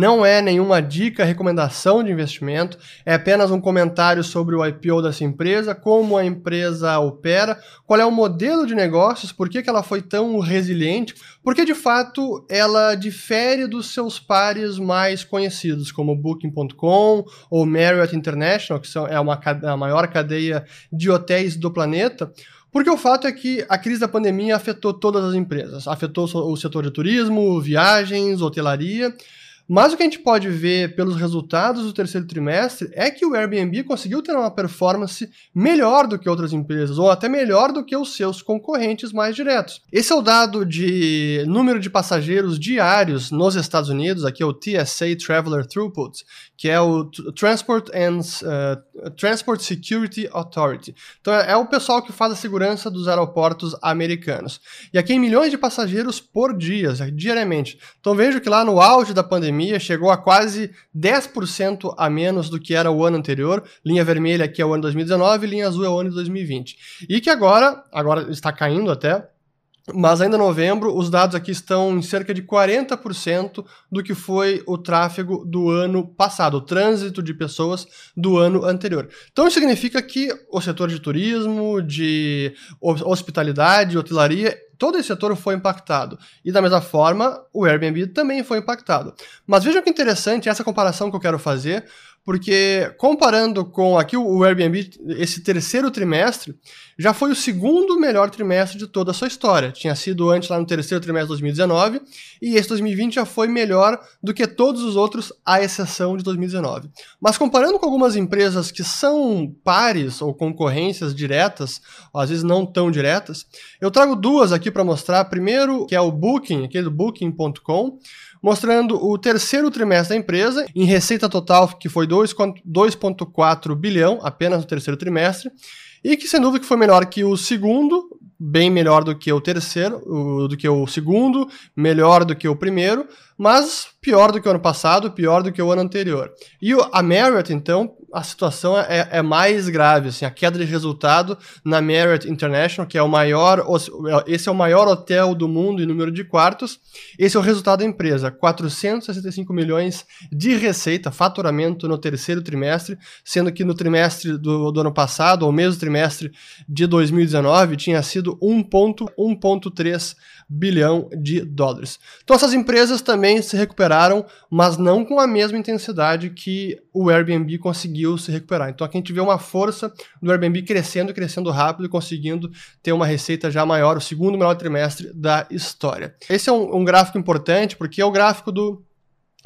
não é nenhuma dica, recomendação de investimento, é apenas um comentário sobre o IPO dessa empresa, como a empresa opera, qual é o modelo de negócios, por que, que ela foi tão resiliente, porque de fato ela difere dos seus pares mais conhecidos, como Booking.com ou Marriott International, que são, é uma, a maior cadeia de hotéis do planeta. Porque o fato é que a crise da pandemia afetou todas as empresas. Afetou o setor de turismo, viagens, hotelaria. Mas o que a gente pode ver pelos resultados do terceiro trimestre é que o Airbnb conseguiu ter uma performance melhor do que outras empresas, ou até melhor do que os seus concorrentes mais diretos. Esse é o dado de número de passageiros diários nos Estados Unidos, aqui é o TSA Traveler Throughput, que é o Transport and uh, Transport Security Authority. Então é, é o pessoal que faz a segurança dos aeroportos americanos. E aqui em milhões de passageiros por dia, diariamente. Então vejo que lá no auge da pandemia chegou a quase 10% a menos do que era o ano anterior. Linha vermelha aqui é o ano 2019, linha azul é o ano de 2020. E que agora, agora está caindo até, mas ainda em novembro, os dados aqui estão em cerca de 40% do que foi o tráfego do ano passado, o trânsito de pessoas do ano anterior. Então isso significa que o setor de turismo, de hospitalidade, hotelaria, todo esse setor foi impactado. E da mesma forma, o Airbnb também foi impactado. Mas vejam que interessante essa comparação que eu quero fazer, porque comparando com aqui o Airbnb, esse terceiro trimestre, já foi o segundo melhor trimestre de toda a sua história. Tinha sido antes lá no terceiro trimestre de 2019, e esse 2020 já foi melhor do que todos os outros, à exceção de 2019. Mas comparando com algumas empresas que são pares ou concorrências diretas, ou às vezes não tão diretas, eu trago duas aqui para mostrar. Primeiro, que é o Booking, aquele do Booking.com, mostrando o terceiro trimestre da empresa, em receita total que foi 2,4 bilhão apenas no terceiro trimestre, e que sem dúvida que foi melhor que o segundo, bem melhor do que o terceiro, do que o segundo, melhor do que o primeiro, mas pior do que o ano passado, pior do que o ano anterior. E a Marriott, então, a situação é, é, mais grave, assim, a queda de resultado na Marriott International, que é o maior, esse é o maior hotel do mundo em número de quartos, esse é o resultado da empresa, 465 milhões de receita, faturamento no terceiro trimestre, sendo que no trimestre do, do ano passado, ou mesmo trimestre de 2019, tinha sido 1.3 bilhão de dólares. Então essas empresas também se recuperaram, mas não com a mesma intensidade que o Airbnb conseguiu se recuperar. Então aqui a gente vê uma força do Airbnb crescendo, crescendo rápido e conseguindo ter uma receita já maior, o segundo melhor trimestre da história. Esse é um, um gráfico importante porque é o gráfico do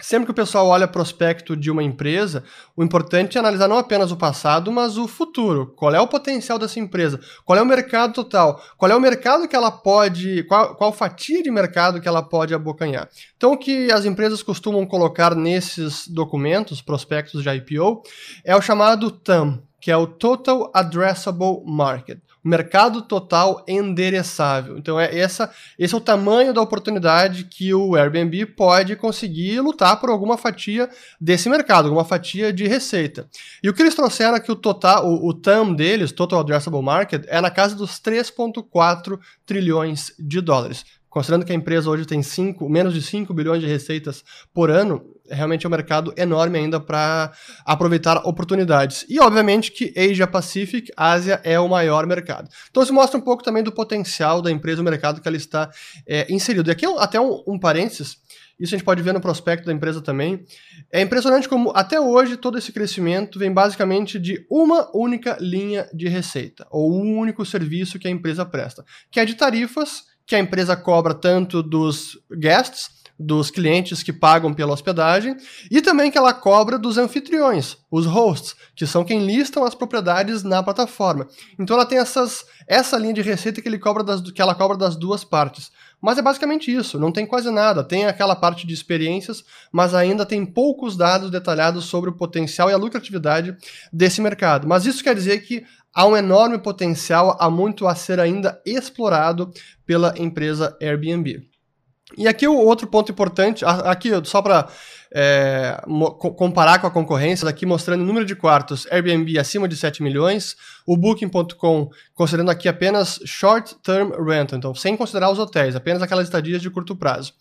Sempre que o pessoal olha prospecto de uma empresa, o importante é analisar não apenas o passado, mas o futuro. Qual é o potencial dessa empresa? Qual é o mercado total? Qual é o mercado que ela pode. Qual, qual fatia de mercado que ela pode abocanhar? Então, o que as empresas costumam colocar nesses documentos, prospectos de IPO, é o chamado TAM, que é o Total Addressable Market mercado total endereçável. Então é essa, esse é o tamanho da oportunidade que o Airbnb pode conseguir lutar por alguma fatia desse mercado, alguma fatia de receita. E o que eles trouxeram aqui o total, o, o TAM deles, Total Addressable Market, é na casa dos 3.4 trilhões de dólares. Considerando que a empresa hoje tem cinco, menos de 5 bilhões de receitas por ano, realmente é um mercado enorme ainda para aproveitar oportunidades. E, obviamente, que Asia Pacific, Ásia, é o maior mercado. Então, isso mostra um pouco também do potencial da empresa, o mercado que ela está é, inserido. E aqui, até um, um parênteses, isso a gente pode ver no prospecto da empresa também. É impressionante como até hoje todo esse crescimento vem basicamente de uma única linha de receita, ou um único serviço que a empresa presta, que é de tarifas que a empresa cobra tanto dos guests, dos clientes que pagam pela hospedagem, e também que ela cobra dos anfitriões, os hosts, que são quem listam as propriedades na plataforma. Então ela tem essas, essa linha de receita que, ele cobra das, que ela cobra das duas partes. Mas é basicamente isso, não tem quase nada. Tem aquela parte de experiências, mas ainda tem poucos dados detalhados sobre o potencial e a lucratividade desse mercado. Mas isso quer dizer que há um enorme potencial, há muito a ser ainda explorado pela empresa Airbnb. E aqui o outro ponto importante, aqui só para é, comparar com a concorrência, aqui mostrando o número de quartos Airbnb acima de 7 milhões, o Booking.com considerando aqui apenas short term rental, então sem considerar os hotéis, apenas aquelas estadias de curto prazo.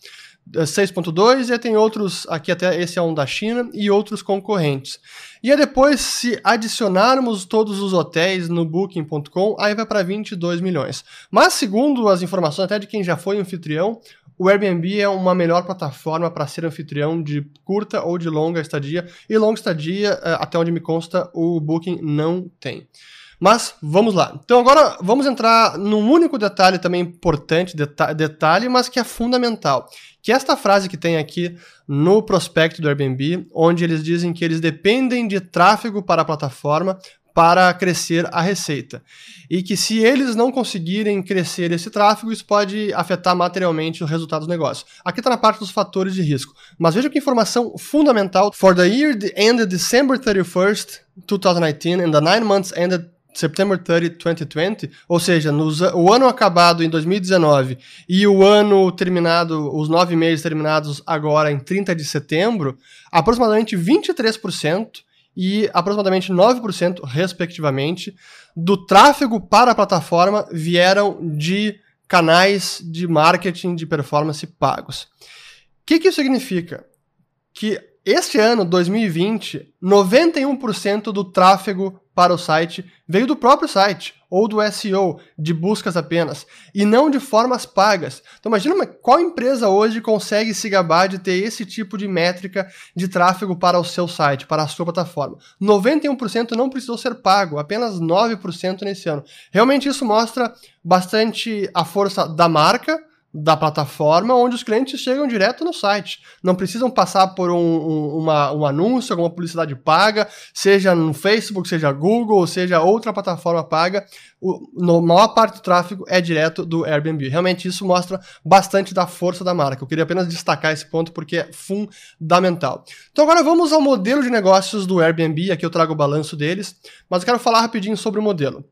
6.2 e tem outros, aqui até esse é um da China e outros concorrentes. E aí depois, se adicionarmos todos os hotéis no Booking.com, aí vai para 22 milhões. Mas segundo as informações até de quem já foi anfitrião, o Airbnb é uma melhor plataforma para ser anfitrião de curta ou de longa estadia, e longa estadia, eh, até onde me consta, o Booking não tem. Mas vamos lá. Então agora vamos entrar num único detalhe também importante, deta detalhe, mas que é fundamental. Que é esta frase que tem aqui no prospecto do Airbnb, onde eles dizem que eles dependem de tráfego para a plataforma para crescer a receita. E que se eles não conseguirem crescer esse tráfego, isso pode afetar materialmente os resultados do negócio. Aqui está na parte dos fatores de risco. Mas veja que informação fundamental. For the year ended December 31st, 2019, and the nine months ended September 30, 2020, ou seja, nos, o ano acabado em 2019 e o ano terminado, os nove meses terminados agora em 30 de setembro, aproximadamente 23% e aproximadamente 9%, respectivamente, do tráfego para a plataforma vieram de canais de marketing de performance pagos. O que, que isso significa? Que este ano, 2020, 91% do tráfego para o site veio do próprio site ou do SEO, de buscas apenas, e não de formas pagas. Então imagina qual empresa hoje consegue se gabar de ter esse tipo de métrica de tráfego para o seu site, para a sua plataforma. 91% não precisou ser pago, apenas 9% nesse ano. Realmente isso mostra bastante a força da marca, da plataforma onde os clientes chegam direto no site. Não precisam passar por um, um, uma, um anúncio, alguma publicidade paga, seja no Facebook, seja Google, seja outra plataforma paga. O, no, a maior parte do tráfego é direto do Airbnb. Realmente isso mostra bastante da força da marca. Eu queria apenas destacar esse ponto porque é fundamental. Então agora vamos ao modelo de negócios do Airbnb. Aqui eu trago o balanço deles, mas eu quero falar rapidinho sobre o modelo.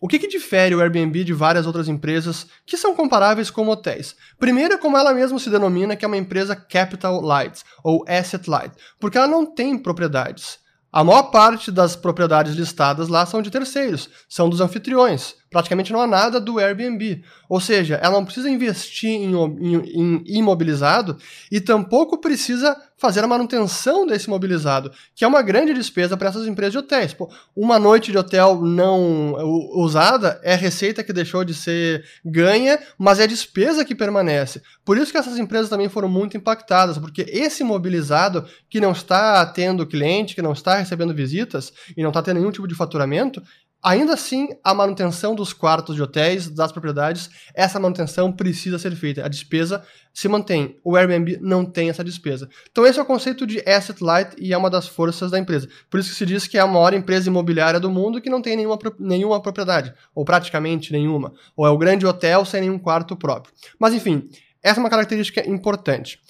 O que, que, difere o Airbnb de várias outras empresas que são comparáveis com hotéis? Primeiro é como ela mesma se denomina, que é uma empresa capital light, ou asset light, porque ela não tem propriedades. A maior parte das propriedades listadas lá são de terceiros, são dos anfitriões. Praticamente não há nada do Airbnb. Ou seja, ela não precisa investir em, em, em imobilizado e tampouco precisa fazer a manutenção desse imobilizado, que é uma grande despesa para essas empresas de hotéis. Pô, uma noite de hotel não usada é receita que deixou de ser ganha, mas é despesa que permanece. Por isso que essas empresas também foram muito impactadas, porque esse imobilizado que não está tendo cliente, que não está recebendo visitas e não está tendo nenhum tipo de faturamento, Ainda assim, a manutenção dos quartos de hotéis, das propriedades, essa manutenção precisa ser feita. A despesa se mantém. O Airbnb não tem essa despesa. Então, esse é o conceito de asset light e é uma das forças da empresa. Por isso que se diz que é a maior empresa imobiliária do mundo que não tem nenhuma, nenhuma propriedade, ou praticamente nenhuma. Ou é o grande hotel sem nenhum quarto próprio. Mas, enfim, essa é uma característica importante.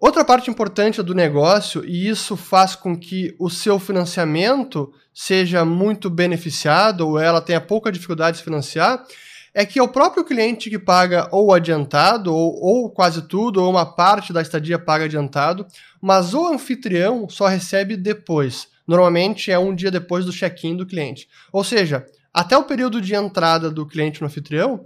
Outra parte importante do negócio, e isso faz com que o seu financiamento seja muito beneficiado ou ela tenha pouca dificuldade de financiar, é que é o próprio cliente que paga ou adiantado, ou, ou quase tudo, ou uma parte da estadia paga adiantado, mas o anfitrião só recebe depois. Normalmente é um dia depois do check-in do cliente. Ou seja, até o período de entrada do cliente no anfitrião,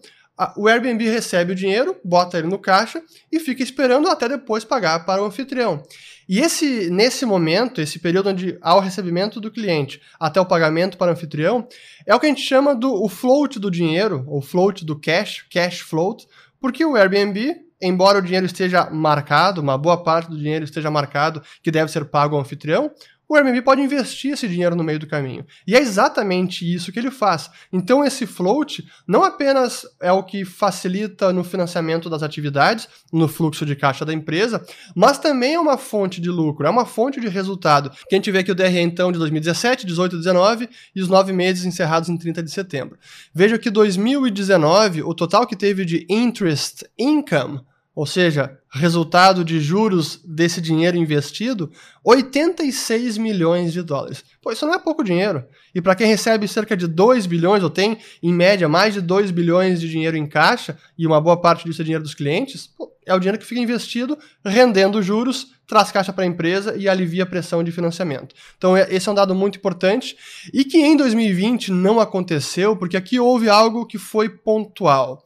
o Airbnb recebe o dinheiro, bota ele no caixa e fica esperando até depois pagar para o anfitrião. E esse, nesse momento, esse período onde há o recebimento do cliente até o pagamento para o anfitrião, é o que a gente chama do o float do dinheiro, ou float do cash, cash float, porque o Airbnb, embora o dinheiro esteja marcado, uma boa parte do dinheiro esteja marcado que deve ser pago ao anfitrião, o Airbnb pode investir esse dinheiro no meio do caminho. E é exatamente isso que ele faz. Então, esse float não apenas é o que facilita no financiamento das atividades, no fluxo de caixa da empresa, mas também é uma fonte de lucro, é uma fonte de resultado. Que a gente vê aqui o DRE, então, de 2017, 18 e 19 e os nove meses encerrados em 30 de setembro. Veja que 2019, o total que teve de interest income ou seja, resultado de juros desse dinheiro investido, 86 milhões de dólares. Pô, isso não é pouco dinheiro. E para quem recebe cerca de 2 bilhões, ou tem, em média, mais de 2 bilhões de dinheiro em caixa, e uma boa parte disso é dinheiro dos clientes, pô, é o dinheiro que fica investido, rendendo juros, traz caixa para a empresa e alivia a pressão de financiamento. Então, é, esse é um dado muito importante e que em 2020 não aconteceu, porque aqui houve algo que foi pontual.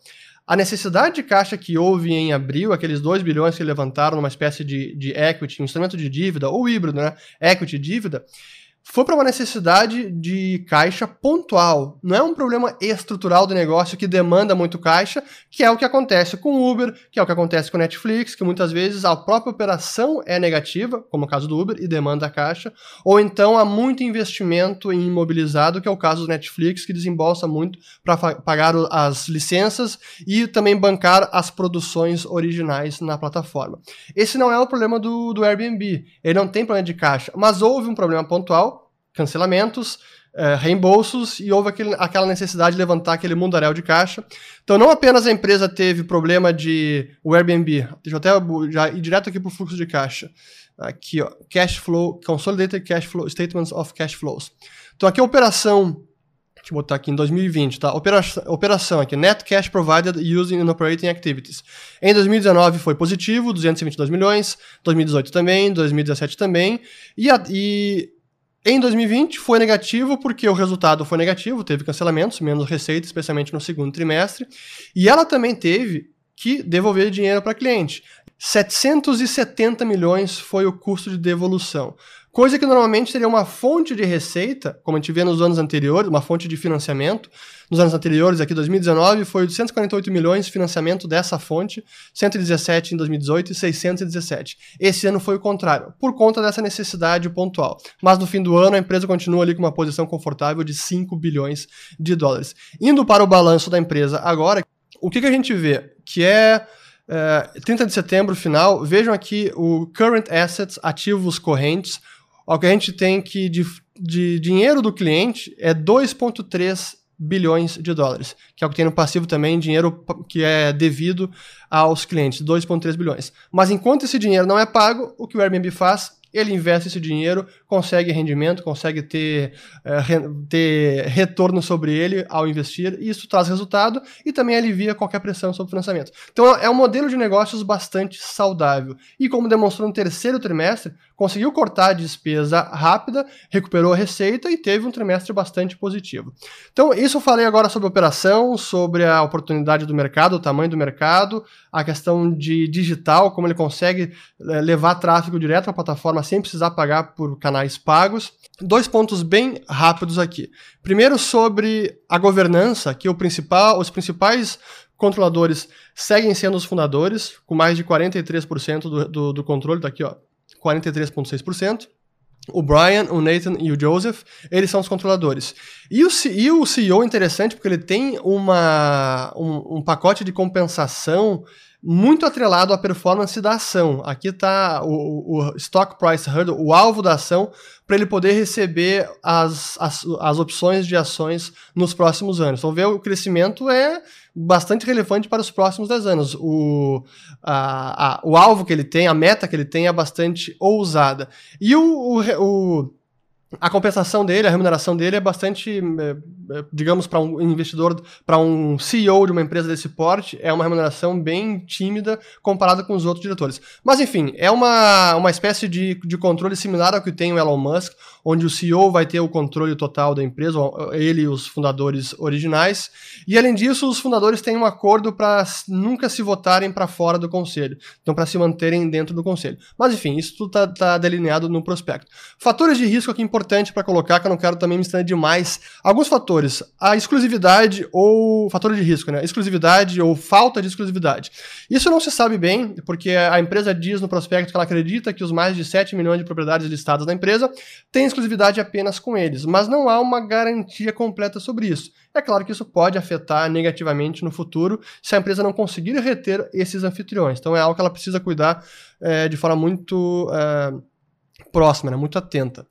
A necessidade de caixa que houve em abril, aqueles 2 bilhões que levantaram numa espécie de, de equity, um instrumento de dívida, ou híbrido, né? Equity dívida, foi para uma necessidade de caixa pontual. Não é um problema estrutural do negócio que demanda muito caixa, que é o que acontece com o Uber, que é o que acontece com o Netflix, que muitas vezes a própria operação é negativa, como o caso do Uber, e demanda caixa, ou então há muito investimento em imobilizado, que é o caso do Netflix, que desembolsa muito para pagar as licenças e também bancar as produções originais na plataforma. Esse não é o problema do, do Airbnb. Ele não tem problema de caixa, mas houve um problema pontual cancelamentos, é, reembolsos e houve aquele, aquela necessidade de levantar aquele mundaréu de caixa. Então, não apenas a empresa teve problema de o Airbnb, deixa eu até já ir direto aqui para o fluxo de caixa. Aqui, ó, cash flow, consolidated cash flow, statements of cash flows. Então, aqui a operação, deixa eu botar aqui em 2020, tá? Operação, operação aqui, net cash provided using in operating activities. Em 2019 foi positivo, 222 milhões, 2018 também, 2017 também, e, a, e em 2020 foi negativo porque o resultado foi negativo, teve cancelamentos, menos receita, especialmente no segundo trimestre, e ela também teve que devolver dinheiro para cliente. 770 milhões foi o custo de devolução. Coisa que normalmente seria uma fonte de receita, como a gente vê nos anos anteriores, uma fonte de financiamento. Nos anos anteriores, aqui 2019, foi 248 milhões de financiamento dessa fonte, 117 em 2018 e 617. Esse ano foi o contrário, por conta dessa necessidade pontual. Mas no fim do ano, a empresa continua ali com uma posição confortável de 5 bilhões de dólares. Indo para o balanço da empresa agora, o que, que a gente vê? Que é é, 30 de setembro final, vejam aqui o current assets, ativos correntes. O que a gente tem que de, de dinheiro do cliente é 2,3 bilhões de dólares, que é o que tem no passivo também, dinheiro que é devido aos clientes, 2,3 bilhões. Mas enquanto esse dinheiro não é pago, o que o Airbnb faz? ele investe esse dinheiro, consegue rendimento, consegue ter, é, ter retorno sobre ele ao investir, e isso traz resultado e também alivia qualquer pressão sobre o financiamento. Então é um modelo de negócios bastante saudável. E como demonstrou no terceiro trimestre, conseguiu cortar a despesa rápida, recuperou a receita e teve um trimestre bastante positivo. Então, isso eu falei agora sobre a operação, sobre a oportunidade do mercado, o tamanho do mercado, a questão de digital, como ele consegue é, levar tráfego direto para a plataforma sem precisar pagar por canais pagos. Dois pontos bem rápidos aqui. Primeiro, sobre a governança, que o principal, os principais controladores seguem sendo os fundadores, com mais de 43% do, do, do controle, daqui ó, 43,6%. O Brian, o Nathan e o Joseph, eles são os controladores. E o, e o CEO é interessante porque ele tem uma, um, um pacote de compensação muito atrelado à performance da ação. Aqui está o, o, Stock Price Hurdle, o alvo da ação, para ele poder receber as, as, as opções de ações nos próximos anos. Então, ver o crescimento é bastante relevante para os próximos 10 anos. O, a, a, o alvo que ele tem, a meta que ele tem é bastante ousada. E o, o, o a compensação dele, a remuneração dele é bastante, é, é, digamos, para um investidor, para um CEO de uma empresa desse porte, é uma remuneração bem tímida comparada com os outros diretores. Mas, enfim, é uma, uma espécie de, de controle similar ao que tem o Elon Musk, onde o CEO vai ter o controle total da empresa, ele e os fundadores originais. E, além disso, os fundadores têm um acordo para nunca se votarem para fora do conselho, então, para se manterem dentro do conselho. Mas, enfim, isso tudo está tá delineado no prospecto. Fatores de risco aqui importantes importante para colocar, que eu não quero também me estender demais. Alguns fatores. A exclusividade ou fator de risco, né? Exclusividade ou falta de exclusividade. Isso não se sabe bem, porque a empresa diz no prospecto que ela acredita que os mais de 7 milhões de propriedades listadas da empresa têm exclusividade apenas com eles, mas não há uma garantia completa sobre isso. É claro que isso pode afetar negativamente no futuro se a empresa não conseguir reter esses anfitriões. Então é algo que ela precisa cuidar é, de forma muito é, próxima, né? muito atenta.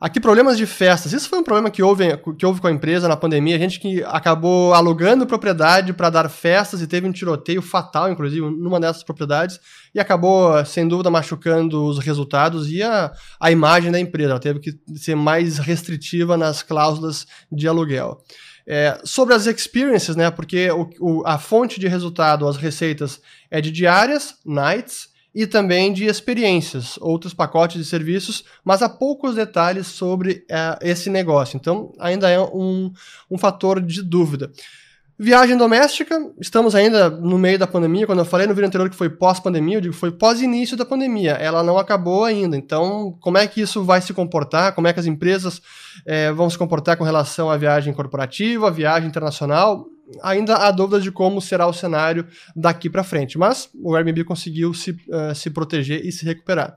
Aqui, problemas de festas. Isso foi um problema que houve, que houve com a empresa na pandemia. A gente que acabou alugando propriedade para dar festas e teve um tiroteio fatal, inclusive, numa dessas propriedades, e acabou, sem dúvida, machucando os resultados e a, a imagem da empresa. Ela teve que ser mais restritiva nas cláusulas de aluguel. É, sobre as experiences, né, porque o, o, a fonte de resultado, as receitas, é de diárias, nights, e também de experiências, outros pacotes de serviços, mas há poucos detalhes sobre uh, esse negócio. Então, ainda é um, um fator de dúvida. Viagem doméstica, estamos ainda no meio da pandemia. Quando eu falei no vídeo anterior que foi pós-pandemia, eu digo foi pós-início da pandemia. Ela não acabou ainda. Então, como é que isso vai se comportar? Como é que as empresas é, vão se comportar com relação à viagem corporativa, à viagem internacional? Ainda há dúvidas de como será o cenário daqui para frente. Mas o Airbnb conseguiu se, uh, se proteger e se recuperar.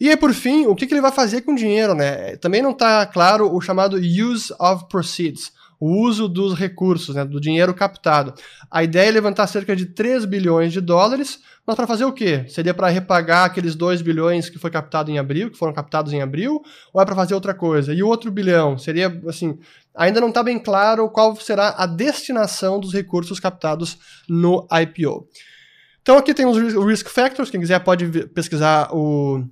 E aí, por fim, o que, que ele vai fazer com o dinheiro? Né? Também não está claro o chamado use of proceeds o uso dos recursos, né, do dinheiro captado. A ideia é levantar cerca de 3 bilhões de dólares, mas para fazer o quê? Seria para repagar aqueles 2 bilhões que foi captado em abril, que foram captados em abril, ou é para fazer outra coisa? E o outro bilhão seria assim, ainda não está bem claro qual será a destinação dos recursos captados no IPO. Então aqui tem os risk factors, quem quiser pode pesquisar o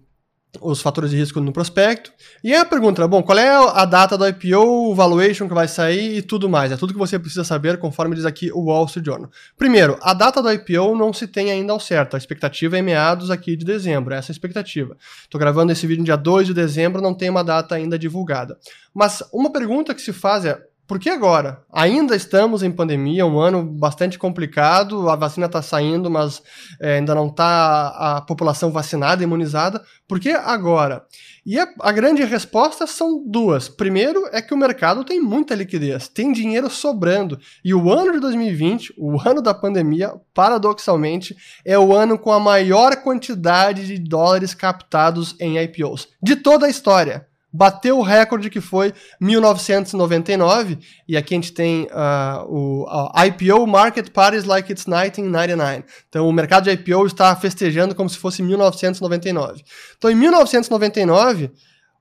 os fatores de risco no prospecto. E aí a pergunta, bom, qual é a data do IPO, o valuation que vai sair e tudo mais? É tudo que você precisa saber, conforme diz aqui o Wall Street Journal. Primeiro, a data do IPO não se tem ainda ao certo. A expectativa é meados aqui de dezembro, essa é a expectativa. Estou gravando esse vídeo no dia 2 de dezembro, não tem uma data ainda divulgada. Mas uma pergunta que se faz é, por que agora? Ainda estamos em pandemia, um ano bastante complicado, a vacina está saindo, mas é, ainda não está a população vacinada, imunizada. Por que agora? E a, a, grande resposta são duas. Primeiro é que o mercado tem muita liquidez, tem dinheiro sobrando. E o ano de 2020, o ano da pandemia, paradoxalmente, é o ano com a maior quantidade de dólares captados em IPOs de toda a história bateu o recorde que foi 1999, e aqui a gente tem uh, o IPO Market Parties Like It's 1999. Então o mercado de IPO está festejando como se fosse 1999. Então em 1999,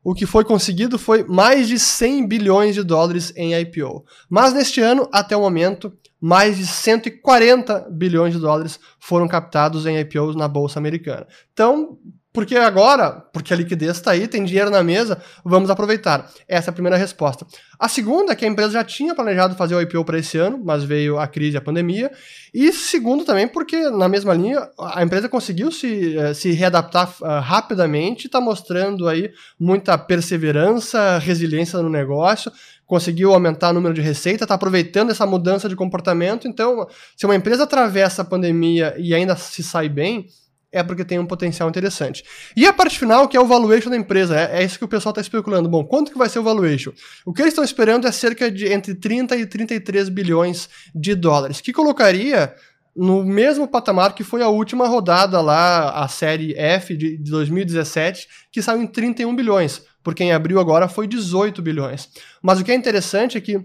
o que foi conseguido foi mais de 100 bilhões de dólares em IPO. Mas neste ano, até o momento, mais de 140 bilhões de dólares foram captados em IPOs na bolsa americana. Então, porque agora, porque a liquidez está aí, tem dinheiro na mesa, vamos aproveitar. Essa é a primeira resposta. A segunda é que a empresa já tinha planejado fazer o IPO para esse ano, mas veio a crise, a pandemia. E segundo também porque, na mesma linha, a empresa conseguiu se, eh, se readaptar uh, rapidamente, está mostrando aí muita perseverança, resiliência no negócio, conseguiu aumentar o número de receita, está aproveitando essa mudança de comportamento. Então, se uma empresa atravessa a pandemia e ainda se sai bem, é porque tem um potencial interessante. E a parte final, que é o valuation da empresa, é, é isso que o pessoal está especulando. Bom, quanto que vai ser o valuation? O que eles estão esperando é cerca de entre 30 e 33 bilhões de dólares, que colocaria no mesmo patamar que foi a última rodada lá, a série F de 2017, que saiu em 31 bilhões, porque em abril agora foi 18 bilhões. Mas o que é interessante é que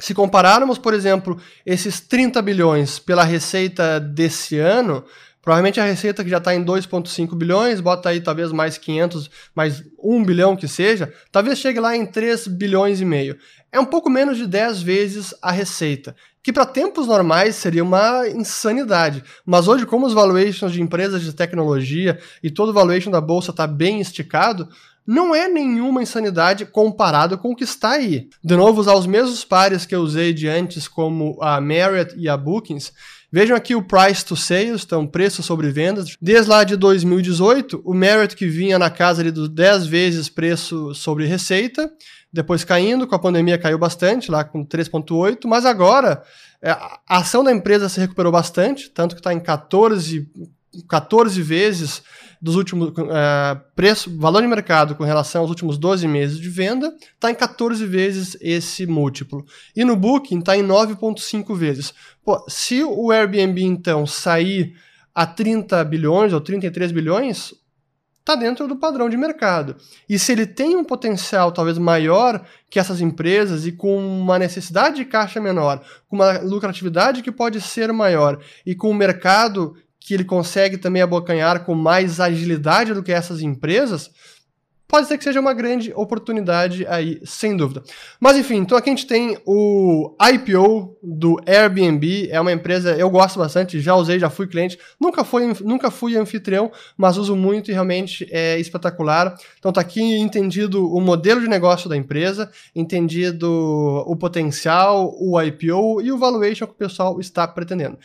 se compararmos, por exemplo, esses 30 bilhões pela receita desse ano, Provavelmente a receita que já está em 2,5 bilhões, bota aí talvez mais 500, mais 1 bilhão que seja, talvez chegue lá em 3 bilhões e meio. É um pouco menos de 10 vezes a receita, que para tempos normais seria uma insanidade. Mas hoje, como os valuations de empresas de tecnologia e todo o valuation da bolsa está bem esticado, não é nenhuma insanidade comparado com o que está aí. De novo, usar os mesmos pares que eu usei de antes, como a Marriott e a Bookings, Vejam aqui o price to sales, então preço sobre vendas. Desde lá de 2018, o Merit que vinha na casa ali dos 10 vezes preço sobre receita, depois caindo, com a pandemia caiu bastante, lá com 3,8, mas agora é, a ação da empresa se recuperou bastante, tanto que está em 14, 14 vezes dos últimos uh, preço, valor de mercado com relação aos últimos 12 meses de venda, está em 14 vezes esse múltiplo. E no Booking está em 9,5 vezes. Pô, se o Airbnb então sair a 30 bilhões ou 33 bilhões, está dentro do padrão de mercado. E se ele tem um potencial talvez maior que essas empresas e com uma necessidade de caixa menor, com uma lucratividade que pode ser maior e com um mercado que ele consegue também abocanhar com mais agilidade do que essas empresas, pode ser que seja uma grande oportunidade aí, sem dúvida. Mas enfim, então aqui a gente tem o IPO do Airbnb, é uma empresa, eu gosto bastante, já usei, já fui cliente, nunca fui, nunca fui anfitrião, mas uso muito e realmente é espetacular. Então tá aqui entendido o modelo de negócio da empresa, entendido o potencial, o IPO e o valuation que o pessoal está pretendendo.